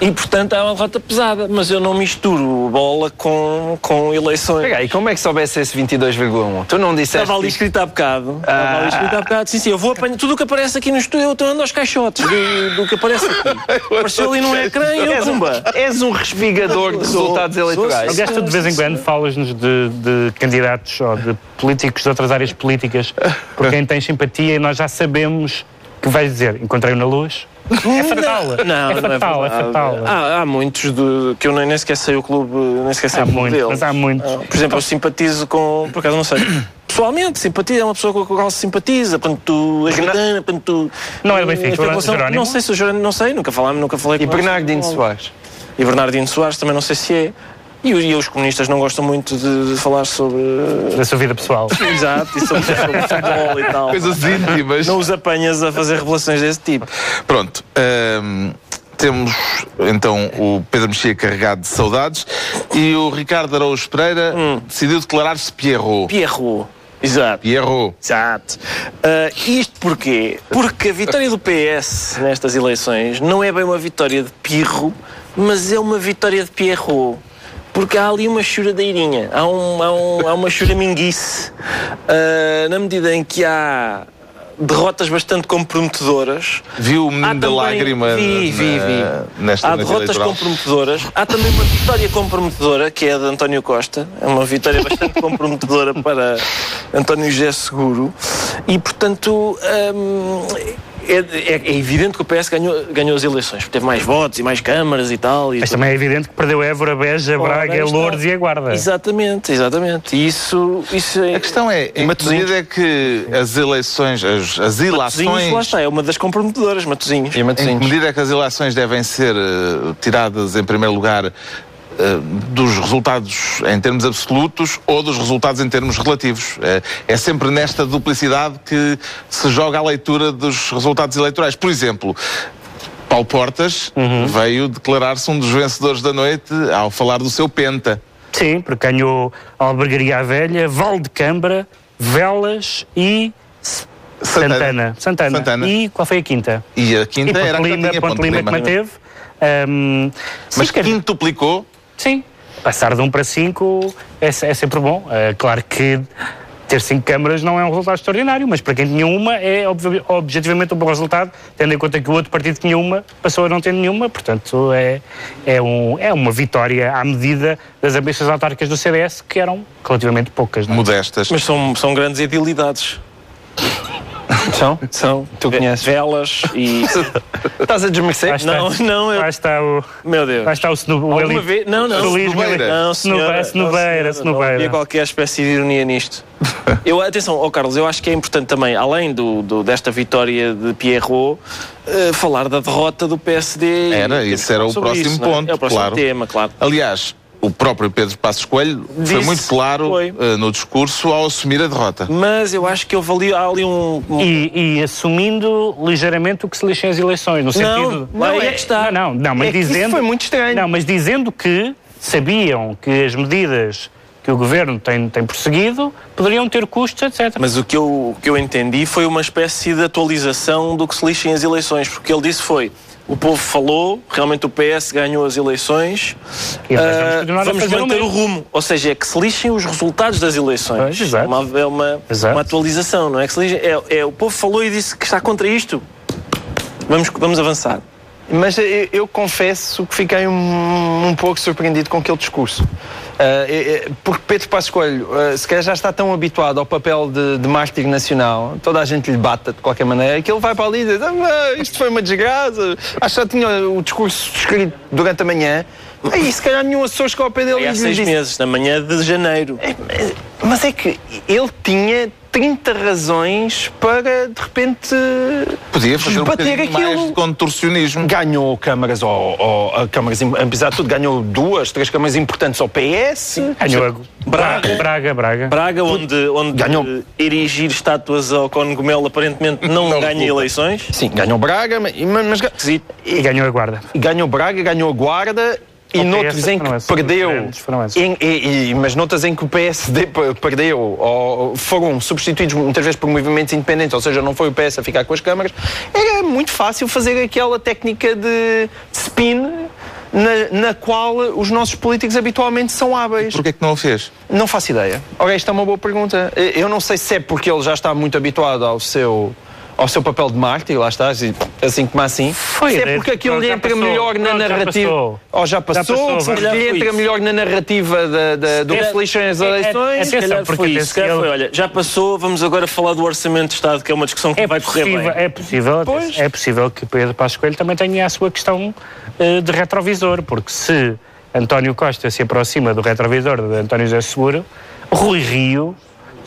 E, portanto, há uma derrota pesada. Mas eu não misturo bola com, com eleições. Pega aí, como é que soubesse esse 22,1? Tu não disseste. Estava ali escrito há bocado. Estava ali escrito há bocado. Sim, sim, eu vou apanhar tudo o que aparece aqui no estúdio, eu estou andando aos caixotes do, do que aparece aqui. Apareceu ali num ecrã e eu, És um, pumba. és um respigador de resultados sou- eleitorais. Aliás, tu de vez em quando falas-nos de, de candidatos ou de políticos de outras áreas políticas por quem tens simpatia e nós já sabemos que vais dizer encontrei-o na luz. É fatal. Não, é não fatal, é fatal. Há, há muitos de, que eu nem, nem sequer sei o clube, nem sequer sei Há o clube muitos, deles. mas há muitos. Ah, Por exemplo, eu simpatizo com. Por acaso não sei. Pessoalmente, simpatia é uma pessoa com a qual se simpatiza, portanto, tu és gritana, portanto, tu. Não é do Benfica, Jerónimo? Não sei se o Jerónimo, não sei, nunca falámos, nunca falei E com ele. Bernardino Soares. E Bernardino Soares também não sei se é. E, e os comunistas não gostam muito de, de falar sobre. Da sua vida pessoal. Exato, e sobre, sobre futebol e tal. Coisas íntimas. Não os apanhas a fazer revelações desse tipo. Pronto. hum, temos então o Pedro Mexia carregado de saudades e o Ricardo Araújo Pereira decidiu declarar-se Pierrot. Pierrot. Exato. Pierrot. Exato. Ah, isto porquê? Porque a vitória do PS nestas eleições não é bem uma vitória de pirro, mas é uma vitória de Pierrot. Porque há ali uma choradeirinha, há, um, há, um, há uma choraminguice. Ah, na medida em que há derrotas bastante comprometedoras. Viu o menino da lágrima vi, vi, vi. nesta Há derrotas eleitoral? comprometedoras. Há também uma vitória comprometedora, que é a de António Costa. É uma vitória bastante comprometedora para António José Seguro. E, portanto, hum, é, é- é evidente que o PS ganhou, ganhou as eleições. porque Teve mais votos e mais câmaras e tal. E Mas tudo. também é evidente que perdeu Évora, Beja, Ora, Braga, está. Lourdes e a Guarda. Exatamente, exatamente. E isso, isso é... A questão é, em que Matosinhos. medida é que as eleições, as, as Matosinhos, lá ilações, está, é uma das comprometedoras, Matosinhos. E em que Matosinhos. medida é que as eleições devem ser eh, tiradas em primeiro lugar dos resultados em termos absolutos ou dos resultados em termos relativos. Eh, é sempre nesta duplicidade que se joga a leitura dos resultados eleitorais. Por exemplo, Paulo Portas veio declarar-se um dos vencedores da noite ao falar do seu penta. Sim, porque ganhou Albergaria à Velha, Val de Câmara, Velas e Santana. Santana. Santana. E qual foi a quinta? E a E quinta era a Ponte que Lima, Ponte Lima que manteve. Ahm, Mas quintuplicou Sim, passar de 1 para 5 é, é sempre bom. É claro que ter 5 câmaras não é um resultado extraordinário, mas para quem tinha uma é objetivamente um bom resultado, tendo em conta que o outro partido tinha uma, passou a não ter nenhuma, portanto é, é, um, é uma vitória à medida das ambições autárquicas do CDS, que eram relativamente poucas. Não é? modestas. Mas são, são grandes edilidades. São? São. Tu conheces? Velas e. Estás a desmerecer? Está, não, não, eu. lá está o, Meu Deus. lá está o, snu, o Alguma eli- vez? Não, não. Snobeira. Não, Snobeira, senhora. Snobeira, Não havia Snobeira. qualquer espécie de ironia nisto. Eu, atenção, ó Carlos, eu acho que é importante também, além do, do- desta vitória de Pierrot, eh, falar da derrota do PSD. Era, E esse era o próximo isso, é? ponto, É o próximo claro. tema, claro. Aliás, o próprio Pedro Passos Coelho foi Disse- muito claro foi. eh, no discurso ao assumir a derrota. Mas eu acho que houve ali, há ali um. um- E, e assumindo ligeiramente o que se lixa as eleições, no sentido. lá é que está. Não, não, não, mas É que isso dizendo. foi muito estranho. Não, mas dizendo que sabiam que as medidas que o governo tem, tem prosseguido poderiam ter custos, etc. Mas o que, eu, o que eu entendi foi uma espécie de atualização do que se lixa em as eleições, porque o que ele disse foi. O povo falou, realmente o PS ganhou as eleições. E nós vamos vamos fazer o manter o, mesmo. rumo. Ou seja, é que se lixem os resultados das eleições. Pois, exato. É uma, é uma, Exato. uma atualização, não é? Que se lixem, é, é o povo falou e disse que está contra isto. Vamos, vamos avançar. Mas eu, eu confesso que fiquei um, um pouco surpreendido com aquele discurso. Ah, é- é- porque Pedro Passos Coelho, ah, se calhar já está tão habituado ao papel de, de mártir nacional, toda a gente lhe bata de qualquer maneira, que ele vai para ali e diz: ah, isto foi uma desgraça. Acho que já tinha o discurso escrito durante a manhã. Aí, se calhar nenhum assessor chegou ao pé dele e há seis disse, meses, na manhã de janeiro. mas é que ele tinha 30 razões para, de repente, Podia fazer um bater mais aquilo. de contorcionismo. Ganhou câmaras, ao, a câmaras, apesar de tudo, ganhou duas, três câmaras importantes ao PS. Ganhou a... Braga. Braga, Braga. Braga, onde, onde Ganhou. erigir estátuas ao Congomelo aparentemente não, Não ganha eleições. Sim, ganhou Braga, mas, mas ga- E ganhou a Guarda. ganhou Braga, ganhou a Guarda e noutros em que perdeu, em- e- e- mas noutras em que o PSD pe- perdeu ou foram substituídos muitas vezes por movimentos independentes, ou seja, não foi o PS a ficar com as câmaras, era muito fácil fazer aquela técnica de spin na, na qual os nossos políticos habitualmente são hábeis. Porquê que não o fez? Não faço ideia. Ora, esta é uma boa pergunta. Eu não sei se é porque ele já está muito habituado ao seu, ao seu papel de mártir, lá está, assim como assim. Foi, se é porque aquilo lhe entra passou. melhor na narrativa. passou. Ou já passou, passou. Já lhe foi entra isso. melhor na narrativa da, da, do calhar- Felixem as é- é- eleições. Se calhar Atenção, porque foi isso. calhar ele- foi, olha, já passou, vamos agora falar do Orçamento de Estado, que é uma discussão que É vai correr possível, bem. é possível, Pois. é possível que Pedro Passos Coelho também tenha a sua questão eh, de retrovisor, porque se António Costa se aproxima do retrovisor de António José Seguro, Rui Rio,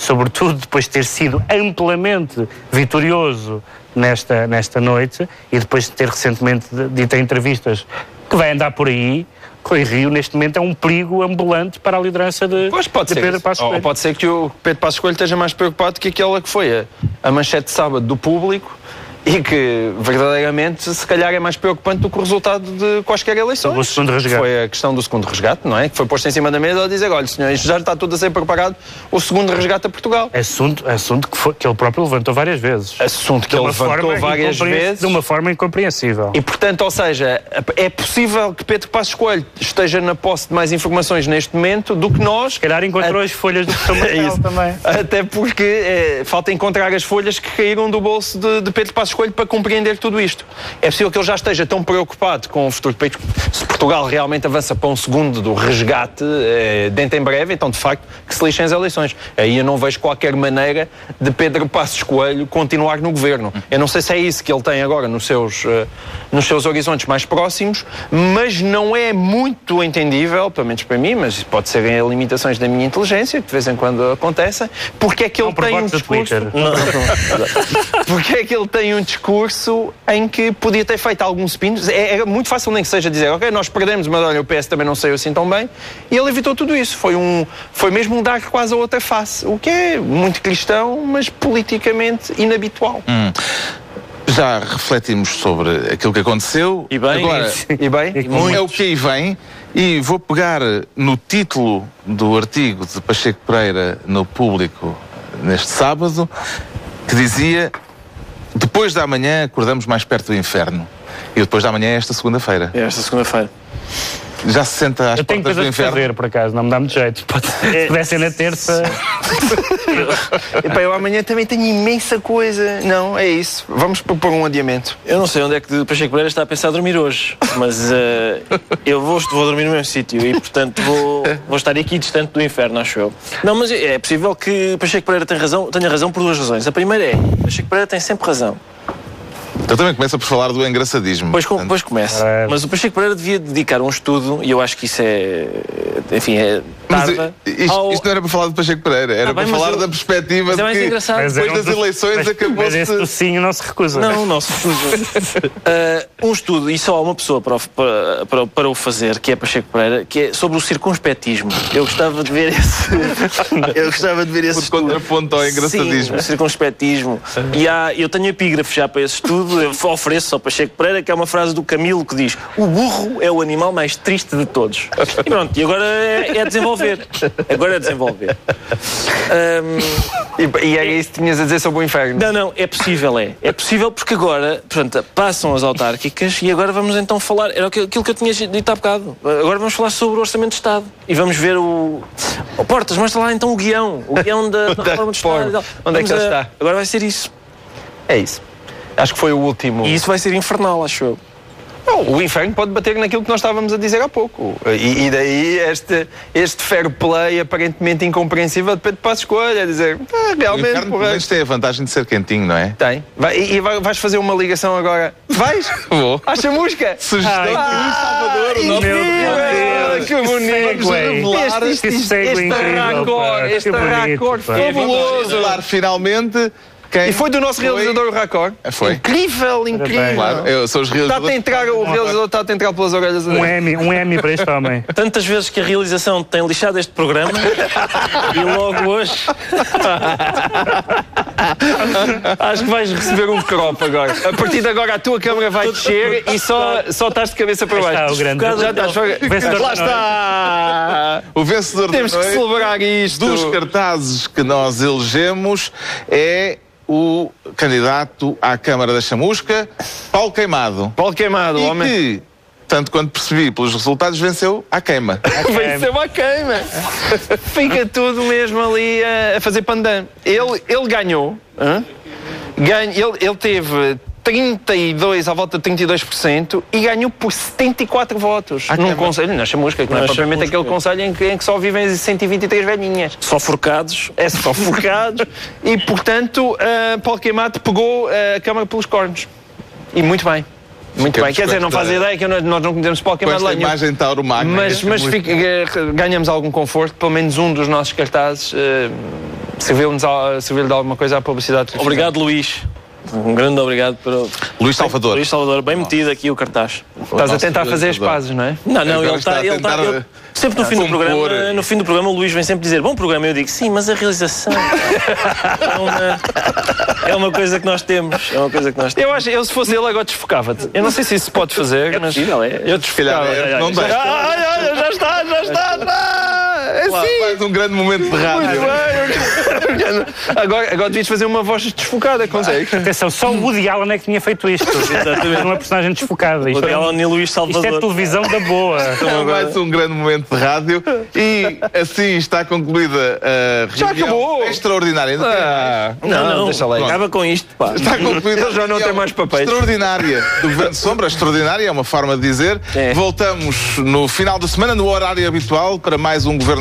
sobretudo depois de ter sido amplamente vitorioso nesta, nesta noite e depois de ter recentemente dito em entrevistas que vai andar por aí, Rui Rio neste momento é um perigo ambulante para a liderança de, Pois pode de ser. Pedro. Passos Ou Coelho. pode ser que o Pedro Passos Coelho esteja mais preocupado que aquela que foi a, a manchete de sábado do público e que verdadeiramente se calhar é mais preocupante do que o resultado de quaisquer eleições. O segundo resgate. Foi a questão do segundo resgate, não é? Que foi posto em cima da mesa a dizer, olha, senhores, já está tudo a ser preparado o segundo resgate a Portugal. Assunto, assunto que, foi- que ele próprio levantou várias vezes. Assunto que ele levantou várias vezes. De uma forma incompreensível. E, portanto, ou seja, é possível que Pedro Passos Coelho esteja na posse de mais informações neste momento do que nós. Se calhar encontrou as folhas do São É Marcelo também. Até porque é, falta encontrar as folhas que caíram do bolso de, de Pedro Passos Coelho para compreender tudo isto. É possível que ele já esteja tão preocupado com o futuro do país. Se Portugal realmente avança para um segundo do resgate é, dentro em breve, então de facto que se lixem as eleições. Aí eu não vejo qualquer maneira de Pedro Passos Coelho continuar no governo. Eu não sei se é isso que ele tem agora nos seus, eh, nos seus horizontes mais próximos, mas não é muito entendível, pelo menos para mim, mas pode ser em limitações da minha inteligência, que de vez em quando acontecem, porque é que ele Não tem um discurso. Porque é que ele tem um discurso em que podia ter feito alguns spins. É, era muito fácil nem que seja dizer, ok, nós perdemos, mas olha, o PS também não saiu assim tão bem. E ele evitou tudo isso. Foi, um, foi mesmo um dar quase a outra face. O que é muito cristão, mas politicamente inabitual. Já refletimos sobre aquilo que aconteceu. E bem, Agora, E bem, é o que aí vem. E vou pegar no título do artigo de Pacheco Pereira no público neste sábado, que dizia: Depois da manhã acordamos mais perto do inferno. E depois da manhã é esta segunda-feira. É esta segunda-feira. Já se senta às Eu tenho portas do coisas a inferno. fazer, por acaso, não me dá muito jeito. Se pudessem na terça. Epá, eu amanhã também tenho imensa coisa. Não, é isso. Vamos propor um adiamento. Eu não sei onde é que Pacheco Pereira está a pensar dormir hoje, mas eh, eu vou, vou dormir no mesmo sítio e, portanto, vou, vou estar aqui distante do inferno, acho eu. Não, mas é possível que Pacheco Pereira tenha razão, tenha razão por duas razões. A primeira é, Pacheco Pereira tem sempre razão. Eu também começo por falar do engraçadismo. Pois, com- pois começa. É. Mas o Pacheco Pereira devia dedicar um estudo, e eu acho que isso é, enfim, é Mas isto, ao- isto não era para falar de Pacheco Pereira, era Ah, bem, para falar eu- da perspectiva Mas de é engraçado. Depois é um das eleições mas, acabou-se- Mas esse tocinho não se recusa. Não, não se recusa. Uh, um estudo, e só há uma pessoa para o, para, para, para o fazer, que é Pacheco Pereira, que é sobre o circunspectismo. Eu gostava de ver esse. eu gostava de ver esse Por estudo. contraponto ao engraçadismo. Sim, o circunspectismo. E há, eu tenho epígrafe já para esse estudo, ofereço ao Pacheco Pereira, que é uma frase do Camilo que diz: O burro é o animal mais triste de todos. E pronto, e agora é, é desenvolver. Agora é desenvolver. Um, E, e era isso que tinhas a dizer sobre o inferno. não, não, é possível, é. É possível porque agora, portanto, passam as autárquicas e agora vamos então falar. Era aquilo que eu tinha dito há bocado. Agora vamos falar sobre o Orçamento de Estado. E vamos ver o. Oh, Portas, mostra lá então o guião. O guião da, da reforma do Estado. Onde é que Vamos ele a- está? Agora vai ser isso. É isso. Acho que foi o último. E isso vai ser infernal, acho eu. Não, o inferno pode bater naquilo que nós estávamos a dizer há pouco. E, e daí este, este fair play aparentemente incompreensível de Pedro Passos Coelho, a dizer, ah, O realmente, inferno, porra, menos, tem a vantagem de ser quentinho, não é? tem. Vai, e e vai- vais fazer uma ligação agora? Vais? Vou. À chamusca? Sugestão Ai, de Salvador, o nosso incrível! que bonito! Segue. Este, Que este, este raccord. Que este bonito, raccord pá. fabuloso! Finalmente quem E foi do nosso foi- realizador o raccord. Foi. Incrível, incrível! Claro, eu sou os Está a realizadores. entrar, o realizador está a entrar pelas orelhas. Um Emmy, um Emmy para este homem. Tantas vezes que a realização tem lixado este programa e logo hoje Acho que vais receber um crop agora. A partir de agora a tua câmera vai descer e só, só estás de cabeça para baixo. está o grande- Já estás fora. Lá está! O vencedor Temos que celebrar isto. dos cartazes que nós elegemos é o candidato à Câmara da Chamusca, Paulo Queimado. Paulo queimado, E homem. que, tanto quanto percebi pelos resultados, venceu à queima. Venceu a queima. Fica tudo mesmo ali a, fazer pandan. Ele, ele ganhou. hã? Ganha, ele, ele teve 32, à volta de 32% e ganhou por 74 votos. À num conselho, na chamusca, que não é Na propriamente aquele conselho em que, em que só vivem 123 velhinhas. só forcados. É só forcados e, portanto, uh, Paulo Queimado pegou a Câmara pelos cornos. E muito bem. Muito Ficamos bem. Quer dizer, não faz ideia que nós nós não conhecemos Paulo lá nenhum. imagem Magno. Mas, mas fica- eh, ganhamos algum conforto, pelo menos um dos nossos cartazes serviu-nos a- serviu de alguma coisa à publicidade. Obrigado, Luís. Um grande obrigado para Luís Salvador. Luís Salvador, bem metido aqui o cartaz. Estás a tentar fazer as pazes, não é? Não, não, ele está está. Ele está ele- sempre no fim, do programa, no fim do programa, o Luís vem sempre dizer: Bom programa. Eu digo: Sim, mas a realização é uma, é uma coisa que nós temos. É uma coisa que nós temos. Eu acho, eu se fosse ele agora desfocava-te. Eu não sei se isso se pode fazer, mas possível, é. eu desfocava. É, não já, ai, já está, já está, está. É Lá, mais um grande momento de rádio. Muito bem. Agora, agora devias fazer uma voz desfocada, consegues? Atenção, só o Woody Allen é que tinha feito isto. Exatamente. Uma personagem desfocada. Isto, O Alan e Luís isto é Salvador. televisão da boa. É mais um grande momento de rádio e assim está concluída a Já reunião acabou. extraordinária. Ah, Não, não, deixa lá. acaba com isto, pá. Está concluída Ele já não tem mais papéis. Extraordinária do Governo de Sombra, extraordinária, é uma forma de dizer. É. Voltamos no final da semana, no horário habitual, para mais um Governo